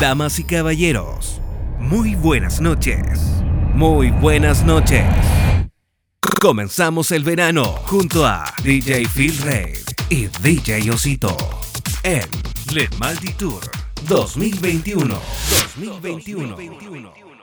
Damas y caballeros, muy buenas noches. Muy buenas noches. Comenzamos el verano junto a DJ Phil Red y DJ Osito en Le Maldi Tour 2021. 2021.